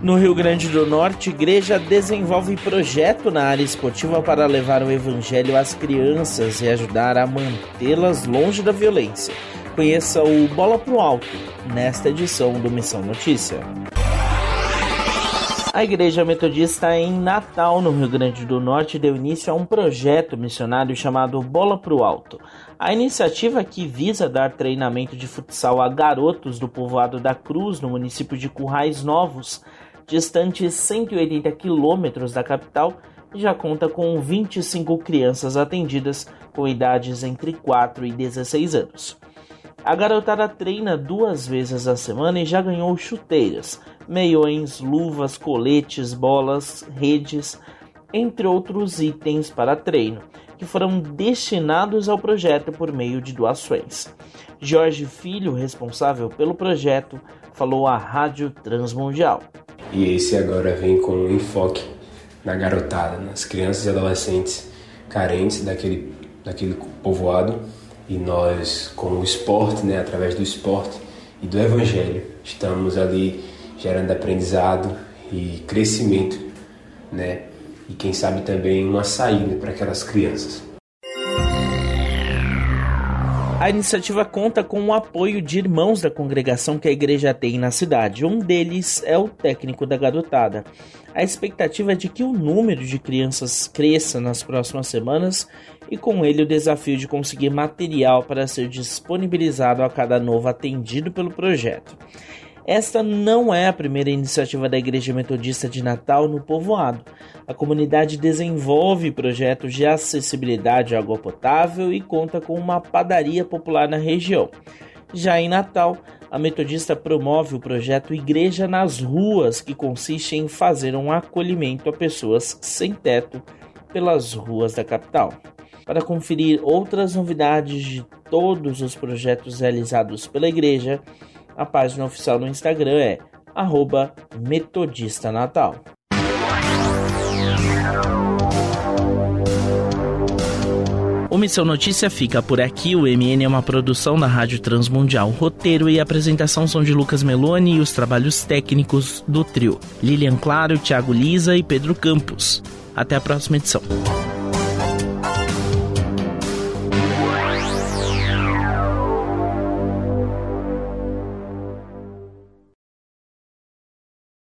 No Rio Grande do Norte, igreja desenvolve projeto na área esportiva para levar o evangelho às crianças e ajudar a mantê-las longe da violência. Conheça o Bola pro Alto nesta edição do Missão Notícia. A Igreja Metodista em Natal, no Rio Grande do Norte, deu início a um projeto missionário chamado Bola pro Alto. A iniciativa que visa dar treinamento de futsal a garotos do povoado da Cruz, no município de Currais Novos, distante 180 quilômetros da capital, já conta com 25 crianças atendidas com idades entre 4 e 16 anos. A garotada treina duas vezes a semana e já ganhou chuteiras, meiões, luvas, coletes, bolas, redes, entre outros itens para treino, que foram destinados ao projeto por meio de doações. Jorge Filho, responsável pelo projeto, falou à Rádio Transmundial. E esse agora vem com um enfoque na garotada, nas crianças e adolescentes carentes daquele, daquele povoado. E nós, com o esporte, né, através do esporte e do evangelho, estamos ali gerando aprendizado e crescimento, né? E quem sabe também uma saída para aquelas crianças. A iniciativa conta com o apoio de irmãos da congregação que a igreja tem na cidade. Um deles é o técnico da garotada. A expectativa é de que o número de crianças cresça nas próximas semanas e com ele o desafio de conseguir material para ser disponibilizado a cada novo atendido pelo projeto. Esta não é a primeira iniciativa da Igreja Metodista de Natal no povoado. A comunidade desenvolve projetos de acessibilidade à água potável e conta com uma padaria popular na região. Já em Natal, a Metodista promove o projeto Igreja nas Ruas, que consiste em fazer um acolhimento a pessoas sem teto pelas ruas da capital. Para conferir outras novidades de todos os projetos realizados pela igreja, a página oficial no Instagram é Metodista Natal. O Missão Notícia fica por aqui. O MN é uma produção da Rádio Transmundial. Roteiro e apresentação são de Lucas Meloni e os trabalhos técnicos do trio. Lilian Claro, Thiago Lisa e Pedro Campos. Até a próxima edição.